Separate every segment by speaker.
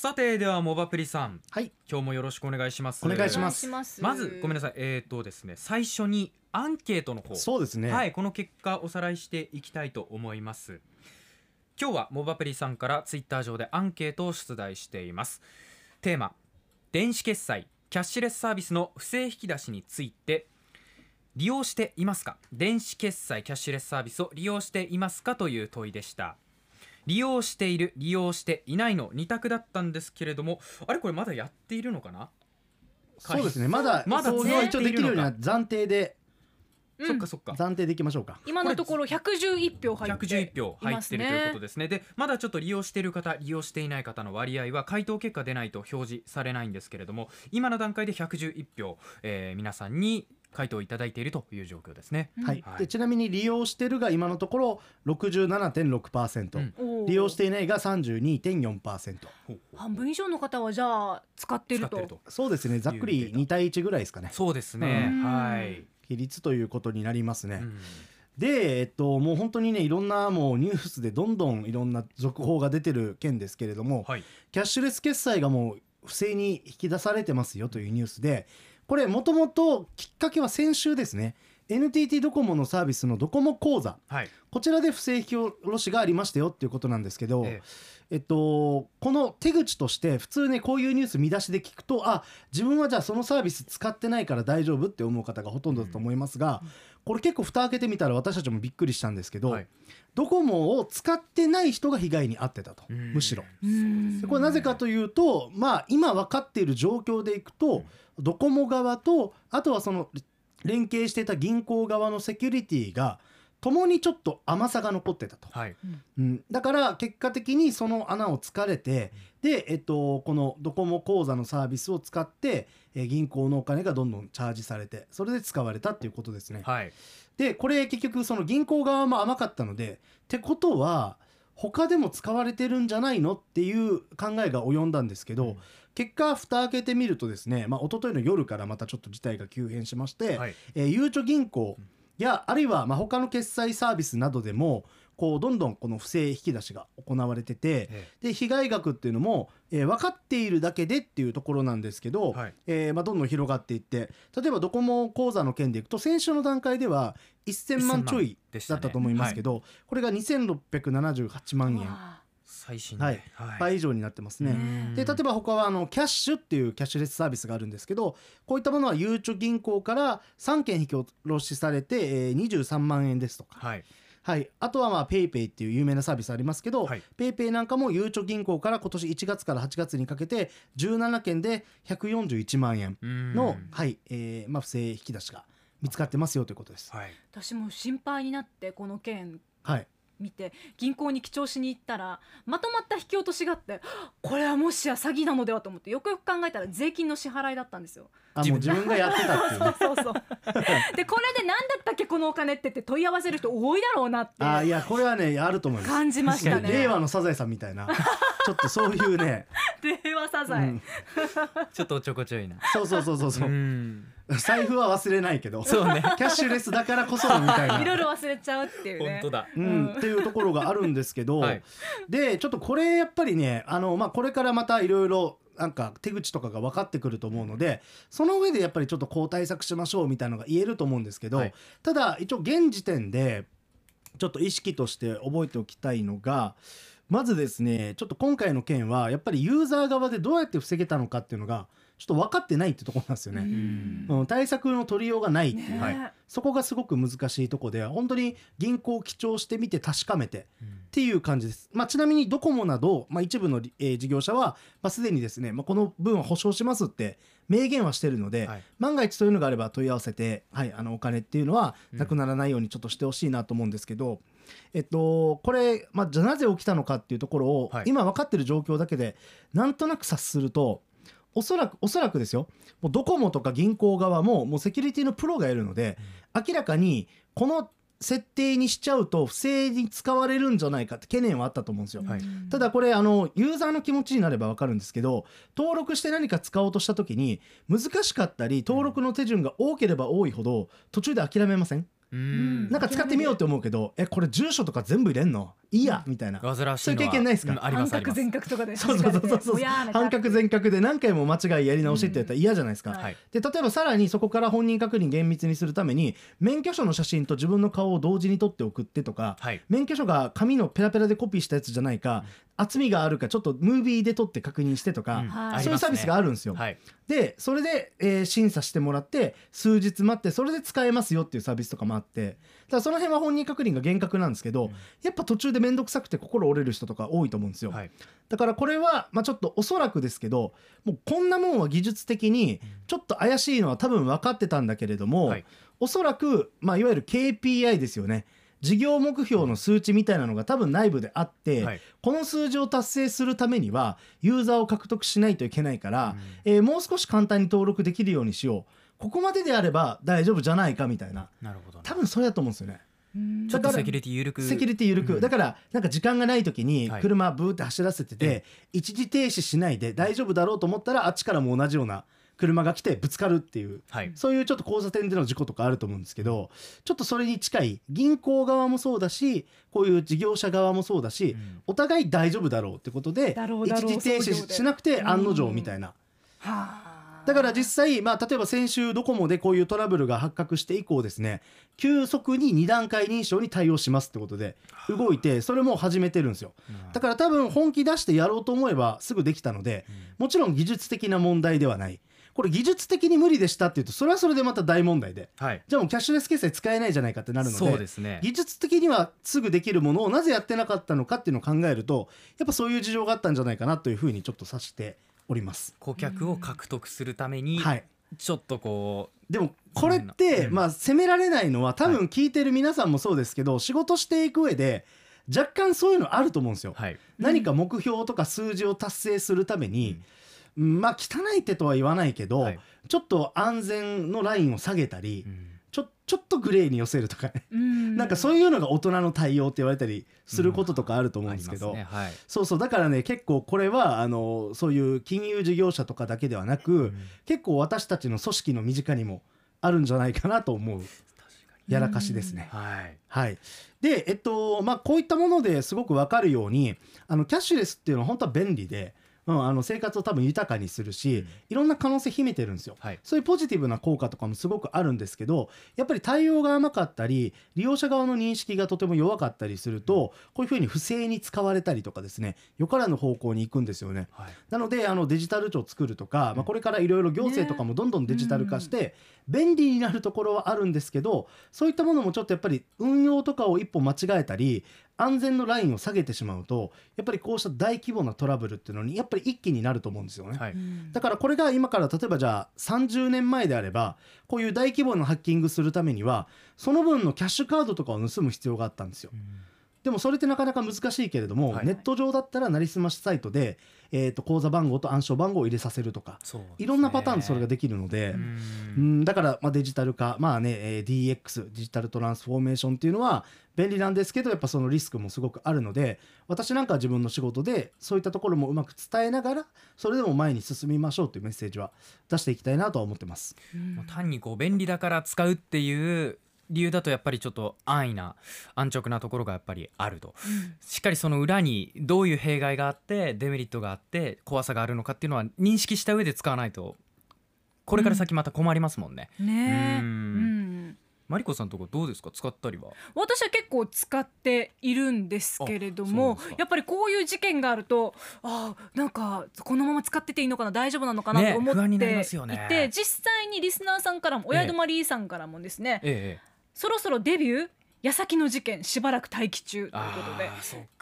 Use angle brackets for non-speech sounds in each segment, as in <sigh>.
Speaker 1: さてではモバプリさん。
Speaker 2: はい。
Speaker 1: 今日もよろしくお願いします。
Speaker 2: お願いします。
Speaker 3: お願いします。
Speaker 1: まずごめんなさい。えっ、とですね最初にアンケートの方。
Speaker 2: そうですね。
Speaker 1: はいこの結果おさらいしていきたいと思います。今日はモバプリさんからツイッター上でアンケートを出題しています。テーマ電子決済キャッシュレスサービスの不正引き出しについて。利用していますか？電子決済キャッシュレスサービスを利用していますか？という問いでした利用している利用していないの2択だったんですけれどもあれこれまだやっているのかな？
Speaker 2: そうですね。まだ
Speaker 1: まだ
Speaker 2: 一応できるようにな
Speaker 1: ね
Speaker 2: 暫定で。
Speaker 3: うん。
Speaker 1: そっかそっか。
Speaker 2: 暫定でいきましょうか。
Speaker 3: 今のところ111票入って
Speaker 1: 111票入ってるということ
Speaker 3: で
Speaker 1: ですね。でまだちょっと利用している方利用していない方の割合は回答結果出ないと表示されないんですけれども今の段階で111票、えー皆さんに回答いただいているという状況ですね、
Speaker 2: はい。
Speaker 1: はい。
Speaker 2: でちなみに利用してるが今のところ67.6%、
Speaker 1: うん。
Speaker 2: 利用していないが32.4%
Speaker 3: 半分以上の方はじゃあ使ってると。
Speaker 2: そうですね。ざっくり2対1ぐらいですかね。
Speaker 1: そうですね。
Speaker 3: うん。
Speaker 1: はい、
Speaker 2: 比率ということになりますね、
Speaker 1: うん。
Speaker 2: で、えっと、もう本当にねいろんなもうニュースでどんどんいろんな続報が出てる件ですけれども、
Speaker 1: はい。
Speaker 2: キャッシュレス決済がもう不正に引き出されてますよというニュースでこれもともときっかけは先週ですね。NTT ドコモのサービスのドコモ口座。
Speaker 1: はい。
Speaker 2: こちらで不正引き下ろしがありましたよっていうことなんですけど、
Speaker 1: え
Speaker 2: え。っと、この手口として普通ねこういうニュース見出しで聞くとあ自分はじゃあそのサービス使ってないから大丈夫って思う方がほとんどだと思いますが、これ結構蓋開けてみたら私たちもびっくりしたんですけど、
Speaker 1: はい。
Speaker 2: ドコモを使ってない人が被害に遭ってたと、
Speaker 1: うん。
Speaker 2: むしろ。
Speaker 3: うん。
Speaker 2: でこれなぜかというと、まあ、今分かっている状況でいくと、ドコモ側とあとはその連携していた銀行側のセキュリティが共にちょっと甘さが残ってたと。
Speaker 1: はい。
Speaker 2: うん、だから結果的にその穴を突かれてで、えっと、このドコモ口座のサービスを使って、えー銀行のお金がどんどんチャージされてそれで使われたっていうことですね。
Speaker 1: はい。
Speaker 2: でこれ結局その銀行側も甘かったのでってことは他でも使われてるんじゃないのっていう考えが及んだんですけど、
Speaker 1: うん。
Speaker 2: 結果蓋開けてみるとですね、まあ、一昨日の夜からまたちょっと事態が急変しまして、
Speaker 1: はい。
Speaker 2: えーゆうちょ銀行やあるいはまあ他の決済サービスなどでもこうどんどんこの不正引き出しが行われてて
Speaker 1: え
Speaker 2: で被害額っていうのも、えー分かっているだけでっていうところなんですけど、
Speaker 1: はい。
Speaker 2: えーまあ、どんどん広がっていって例えばドコモ口座の件でいくと先週の段階では1000万ちょい
Speaker 1: でしたね。
Speaker 2: だったと思いますけど、これが2678万円。
Speaker 3: わ
Speaker 1: 最新で。
Speaker 2: はい。倍以上になってますね。
Speaker 1: うん。
Speaker 2: で例えば他はあの Kyash っていうキャッシュレスサービスがあるんですけどこういったものはゆうちょ銀行から3件引き下ろしされて、えー23万円ですとか、
Speaker 1: はい。
Speaker 2: はい、あとはまあ PayPay っていう有名なサービスありますけど、
Speaker 1: はい。
Speaker 2: PayPay なんかもゆうちょ銀行から今年1月から8月にかけて17件で141万円の、
Speaker 1: うん。
Speaker 2: はいえーまあ、不正引き出しが見つかってますよということです。
Speaker 1: はい。
Speaker 3: 私も心配になってこの件。
Speaker 2: はい
Speaker 3: 見て銀行に記帳しに行ったらまとまった引き落としがあってこれはもしや詐欺なのではと思ってよくよく考えたら税金の支払いだったんですよ。
Speaker 2: あもう自分がやってたっていうね
Speaker 3: そうそうそうでこれで何だったっけこのお金ってって問い合わせる人多いだろうなって
Speaker 2: あいやこれはねあると思います。
Speaker 3: 感じましたね。
Speaker 2: 令和のサザエさんみたいなちょっとそういうね、<laughs>
Speaker 3: 令和サ
Speaker 2: う
Speaker 3: ザエ、
Speaker 2: ん、<laughs>
Speaker 1: ちょっとおちょこちょいな。
Speaker 2: そうそうそうそうそう。う、
Speaker 1: ん。
Speaker 2: 財布は忘れないけど。
Speaker 1: そうね。<laughs>
Speaker 2: キャッシュレスだからこそみたいな。
Speaker 3: いろいろ忘れちゃうっていうね。
Speaker 1: 本当だ。
Speaker 2: うん、っていうところがあるんですけど、
Speaker 1: はい。
Speaker 2: でちょっとこれやっぱりねあの、まあ、これからまたいろいろなんか手口とかが分かってくると思うのでその上でやっぱりちょっとこう対策しましょうみたいなのが言えると思うんですけど、
Speaker 1: はい。
Speaker 2: ただ一応現時点でちょっと意識として覚えておきたいのがまずですねちょっと今回の件はやっぱりユーザー側でどうやって防げたのかっていうのがちょっと分かってないってところなんですよね。
Speaker 1: うん。
Speaker 2: うん、対策の取りようがないっていう、
Speaker 3: ね。
Speaker 1: はい
Speaker 2: そこがすごく難しいとこで本当に銀行を記帳してみて確かめてっていう感じです。まあ、ちなみにドコモなど、まあ、一部の、えー事業者は、まあ、すでにですね、まあ、この分は保証しますって明言はしてるので、
Speaker 1: はい。
Speaker 2: 万が一そういうのがあれば問い合わせて、はい、あのお金っていうのは
Speaker 1: うん。
Speaker 2: なくならないようにちょっとしてほしいなと思うんですけど、えっと、これ、まあ、じゃあなぜ起きたのかっていうところを、
Speaker 1: はい。
Speaker 2: 今分かってる状況だけでなんとなく察するとおそらくおそらくですよ。もうドコモとか銀行側ももうセキュリティのプロがいるので、明らかにこの設定にしちゃうと不正に使われるんじゃないかって懸念はあったと思うんですよ。
Speaker 1: はい。
Speaker 2: ただこれあのユーザーの気持ちになれば分かるんですけど登録して何か使おうとした時に難しかったり登録の手順が多ければ多いほど途中で諦めません
Speaker 1: うん？
Speaker 2: なんか使ってみようって思うけどえこれ住所とか全部入れんの？いいやみたいな。
Speaker 1: 煩わしい
Speaker 2: そういう経験ないですか？
Speaker 1: う
Speaker 3: 半角全角とかで
Speaker 2: そうそうそうそう。そう半角全角で何回も間違いやり直しってやったら嫌じゃないですか、で例えばさらにそこから本人確認厳密にするために免許証の写真と自分の顔を同時に撮って送ってとか
Speaker 1: はい。
Speaker 2: 免許証が紙のペラペラでコピーしたやつじゃないか、厚みがあるかちょっとムービーで撮って確認してとか、
Speaker 1: うん。
Speaker 3: はい。
Speaker 1: ありますね。
Speaker 2: そういうサービスがあるんですよ。
Speaker 1: はい。
Speaker 2: でそれで、えー審査してもらって数日待ってそれで使えますよっていうサービスとかもあって。だからその辺は本人確認が厳格なんですけど、
Speaker 1: うん。
Speaker 2: やっぱ途中で面倒くさくて心折れる人とか多いと思うんですよ。
Speaker 1: はい。
Speaker 2: だからこれは、まあ、ちょっとおそらくですけどもうこんなもんは技術的にちょっと怪しいのは多分分かってたんだけれども、
Speaker 1: はい。
Speaker 2: おそらく、まあ、いわゆる KPI ですよね。事業目標の数値みたいなのが多分内部であって、
Speaker 1: はい。
Speaker 2: この数字を達成するためにはユーザーを獲得しないといけないから、
Speaker 1: うん。
Speaker 2: えーもう少し簡単に登録できるようにしよう。ここまでであれば大丈夫じゃないかみたいな。
Speaker 1: なるほどね。
Speaker 2: 多分それだと思うんですよね。
Speaker 3: うん。
Speaker 1: ちょっとセキュリティ緩く。
Speaker 2: セキュリティ緩く、
Speaker 1: うん。
Speaker 2: だからなんか時間がない時に
Speaker 1: はい。
Speaker 2: 車ブーって走らせてて、
Speaker 1: え
Speaker 2: 一時停止しないで大丈夫だろうと思ったらあっちからも同じような車が来てぶつかるっていう
Speaker 1: はい。
Speaker 2: そういうちょっと交差点での事故とかあると思うんですけどちょっとそれに近い銀行側もそうだしこういう事業者側もそうだし、
Speaker 1: うん。
Speaker 2: お互い大丈夫だろうってことで一時停止しなくて案の定みたいな。
Speaker 3: はあ
Speaker 2: だから実際、まあ、例えば先週ドコモでこういうトラブルが発覚して以降ですね急速に2段階認証に対応しますってことで動いてそれも始めてるんですよ。
Speaker 1: うん。
Speaker 2: だから多分本気出してやろうと思えばすぐできたのでもちろん技術的な問題ではない。これ技術的に無理でしたっていうとそれはそれでまた大問題で
Speaker 1: はい。
Speaker 2: じゃあもうキャッシュレス決済使えないじゃないかってなるので
Speaker 1: そうですね。
Speaker 2: 技術的にはすぐできるものをなぜやってなかったのかっていうのを考えるとやっぱそういう事情があったんじゃないかなというふうにちょっと指しております。
Speaker 1: 顧客を獲得するために
Speaker 2: はい。
Speaker 1: ちょっとこ
Speaker 2: でもこれって、
Speaker 1: うん。
Speaker 2: まあ責められないのは多分聞いてる皆さんもそうですけど、仕事していく上で若干そういうのあると思うんですよ。
Speaker 1: うはい。
Speaker 2: 何か目標とか数字を達成するために、うんまあ汚い手とは言わないけど、
Speaker 1: はい。
Speaker 2: ちょっと安全のラインを下げたり、
Speaker 1: うん
Speaker 2: ちょちょっとグレーに寄せるとかね、
Speaker 3: うん。
Speaker 2: なんかそういうのが大人の対応って言われたりすることとかあると思うんですけど、
Speaker 1: ありますねはい。
Speaker 2: そうそうだからね結構これはあのそういう金融事業者とかだけではなく、
Speaker 1: うん。
Speaker 2: 結構私たちの組織の身近にもあるんじゃないかなと思うやらかしですね。
Speaker 1: はい。
Speaker 2: はい、で、えっとまあ、こういったものですごく分かるようにあのキャッシュレスっていうのは本当は便利で、うん、あの生活を多分豊かにするし、
Speaker 1: うん。
Speaker 2: いろんな可能性秘めてるんですよ。
Speaker 1: はい。
Speaker 2: そういうポジティブな効果とかもすごくあるんですけどやっぱり対応が甘かったり利用者側の認識がとても弱かったりするとこういうふうに不正に使われたりとかですねよからぬ方向に行くんですよね。
Speaker 1: はい。
Speaker 2: なのであのデジタル庁を作るとか、まあ、これからいろいろ行政とかもどんどんデジタル化して、便利になるところはあるんですけどそういったものもちょっとやっぱり運用とかを一歩間違えたり安全のラインを下げてしまうとやっぱりこうした大規模なトラブルっていうのにやっぱり一気になると思うんですよね。
Speaker 1: はい
Speaker 3: うん
Speaker 2: だからこれが今から例えばじゃあ30年前であればこういう大規模なハッキングするためにはその分のキャッシュカードとかを盗む必要があったんですよ。でもそれってなかなか難しいけれども、
Speaker 1: はい。
Speaker 2: ネット上だったらなりすましサイトで、えー、と口座番号と暗証番号を入れさせるとか
Speaker 1: ね。
Speaker 2: いろんなパターンでそれができるので、
Speaker 1: うん。
Speaker 2: うんだからまあデジタル化まあね、えー DX デジタルトランスフォーメーションっていうのは便利なんですけどやっぱそのリスクもすごくあるので私なんかは自分の仕事でそういったところもうまく伝えながらそれでも前に進みましょうというメッセージは出していきたいなとは思ってます。
Speaker 1: 単にこう便利だから使うっていう理由だとやっぱりちょっと安易な安直なところがやっぱりあると。しっかりその裏にどういう弊害があってデメリットがあって怖さがあるのかっていうのは認識した上で使わないとこれから先また困りますもんね、
Speaker 3: ねえ。
Speaker 1: うん。
Speaker 3: うん。
Speaker 1: マリコさんとこどうですか？使ったりは。
Speaker 3: 私は結構使っているんですけれどもやっぱりこういう事件があるとあーなんかこのまま使ってていいのかな大丈夫なのかな
Speaker 1: ね
Speaker 3: と思っていて、実際にリスナーさんからも親泊さんからもですね、
Speaker 1: ええ
Speaker 3: そろそろデビュー？矢先の事件しばらく待機中ということで。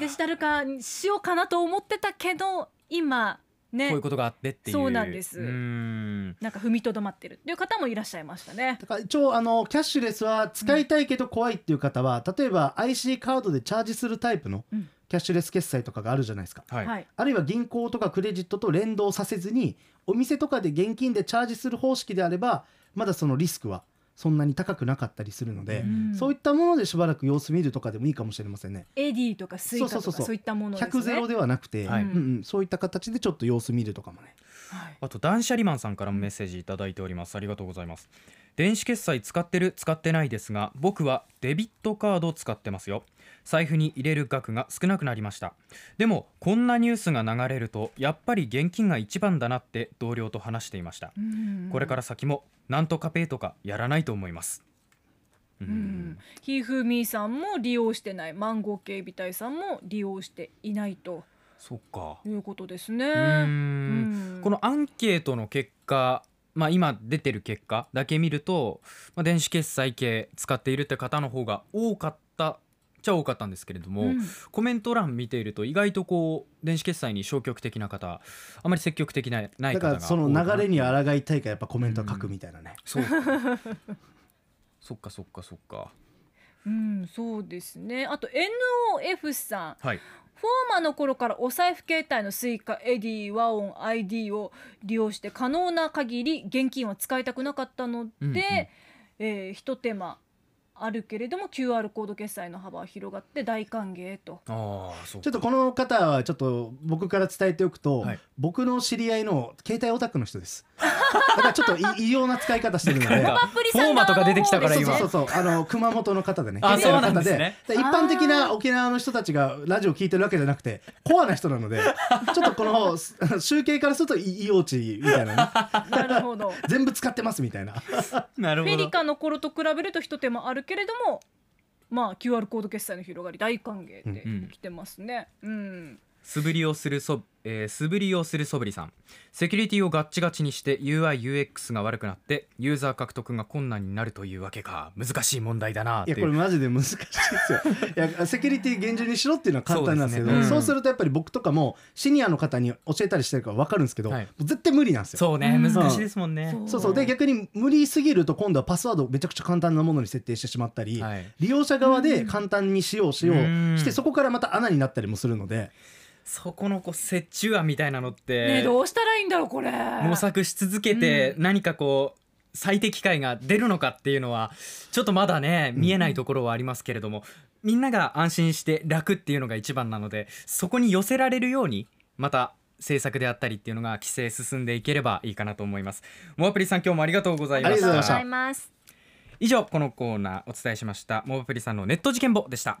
Speaker 3: デジタル化にしようかなと思ってたけど今ね
Speaker 1: こういうことがあってっていう。
Speaker 3: そうなんです。
Speaker 1: うん。
Speaker 3: なんか踏みとどまってるっていう方もいらっしゃいましたね。
Speaker 2: だから一応あのキャッシュレスは使いたいけど怖いっていう方は、例えば IC カードでチャージするタイプの
Speaker 3: うん。
Speaker 2: キャッシュレス決済とかがあるじゃないですか。
Speaker 1: はい、
Speaker 3: はい、
Speaker 2: あるいは銀行とかクレジットと連動させずにお店とかで現金でチャージする方式であればまだそのリスクはそんなに高くなかったりするので、
Speaker 1: うん。
Speaker 2: そういったものでしばらく様子見るとかでもいいかもしれませんね。
Speaker 3: Edy とかスイカとか
Speaker 2: そうそうそうそう。
Speaker 3: そういったものですね。
Speaker 2: 100ゼロではなくて、
Speaker 1: はい。
Speaker 2: うんうん。そういった形でちょっと様子見るとかもね。
Speaker 3: はい。
Speaker 1: あと断捨離マンさんからもメッセージいただいております。ありがとうございます。電子決済使ってる？使ってないですが僕はデビットカードを使ってますよ財布に入れる額が少なくなりました。でもこんなニュースが流れるとやっぱり現金が一番だなって同僚と話していました。
Speaker 3: うん
Speaker 1: これから先もなんとかペイとかやらないと思います。う
Speaker 3: うん。ん、ひふみさんも利用してない。マンゴー警備隊さんも利用していないと。
Speaker 1: そっか。
Speaker 3: いうことですね。
Speaker 1: このアンケートの結果まあ今出てる結果だけ見ると、まあ、電子決済系使っているって方の方が多かったっちゃ多かったんですけれども、
Speaker 3: うん。
Speaker 1: コメント欄見ていると意外とこう電子決済に消極的な方あまり積極的なない
Speaker 2: だ
Speaker 1: 方が
Speaker 2: からその流れに抗いたいからやっぱコメントは書くみたいなね、
Speaker 1: そう。そっかそっかそっか。
Speaker 3: うん、そうですね。あと NOF さん、
Speaker 1: はい。
Speaker 3: FOMA の頃からお財布携帯のスイカ、エディ、ワオン、ID を利用して可能な限り現金は使いたくなかったので、
Speaker 1: うんうん。
Speaker 3: えー一手間あるけれども QR コード決済の幅は広がって大歓迎と。
Speaker 1: ああそう
Speaker 2: ちょっとこの方はちょっと僕から伝えておくと、
Speaker 1: はい。
Speaker 2: 僕の知り合いの携帯オタクの人です。<laughs> だからちょっとい異様な使い方してるので
Speaker 1: なんか
Speaker 3: アプリさん
Speaker 1: FOMA とか出てきたから
Speaker 2: そう
Speaker 1: 今
Speaker 2: そうそうそうあの熊本の方でね。
Speaker 1: あ
Speaker 2: 携帯の方
Speaker 1: そうなんですね。
Speaker 2: で一般的な沖縄の人たちがラジオ聞いてるわけじゃなくてコアな人なのでちょっとこのす <laughs> 集計からすると異様値みたいなね。
Speaker 3: なるほど。
Speaker 2: 全部使ってますみたいな。<laughs>
Speaker 1: なるほど。
Speaker 3: フェリカの頃と比べると一手間あるけれどもまあ QR コード決済の広がり大歓迎って
Speaker 1: うん
Speaker 3: 来てますね。うん。
Speaker 1: 素振りをするそ、えー素振りをするそぶりさん。セキュリティをガッチガチにして UIUX が悪くなってユーザー獲得が困難になるというわけか。難しい問題だなっていう。
Speaker 2: いやこれマジで難しいですよ。<laughs> いやセキュリティ厳重にしろっていうのは簡単なんですけどそう
Speaker 1: ねうん
Speaker 2: するとやっぱり僕とかもシニアの方に教えたりしてるから分かるんですけど、
Speaker 1: はい。
Speaker 2: 絶対無理なんですよ。
Speaker 1: そうね
Speaker 3: うん。
Speaker 1: 難しいですもんね、
Speaker 2: そう。そうで逆に無理すぎると今度はパスワードをめちゃくちゃ簡単なものに設定してしまったり、
Speaker 1: はい。
Speaker 2: 利用者側で簡単にしようしよう
Speaker 1: うん。
Speaker 2: してそこからまた穴になったりもするので
Speaker 1: そこのこう折衷案みたいなのっ
Speaker 3: ね
Speaker 1: て
Speaker 3: どうしたらいいんだろうこれ。
Speaker 1: 模索し続けて
Speaker 3: うん。
Speaker 1: 何かこう最適解が出るのかっていうのはちょっとまだね見えないところはありますけれども、みんなが安心して楽っていうのが一番なのでそこに寄せられるようにまた政策であったりっていうのが規制進んでいければいいかなと思います。モアプリさん今日もありがとうございま
Speaker 2: あり
Speaker 1: した
Speaker 2: がとうござい
Speaker 3: ます。
Speaker 1: 以上このコーナーお伝えしました。モアプリさんのネット事件簿でした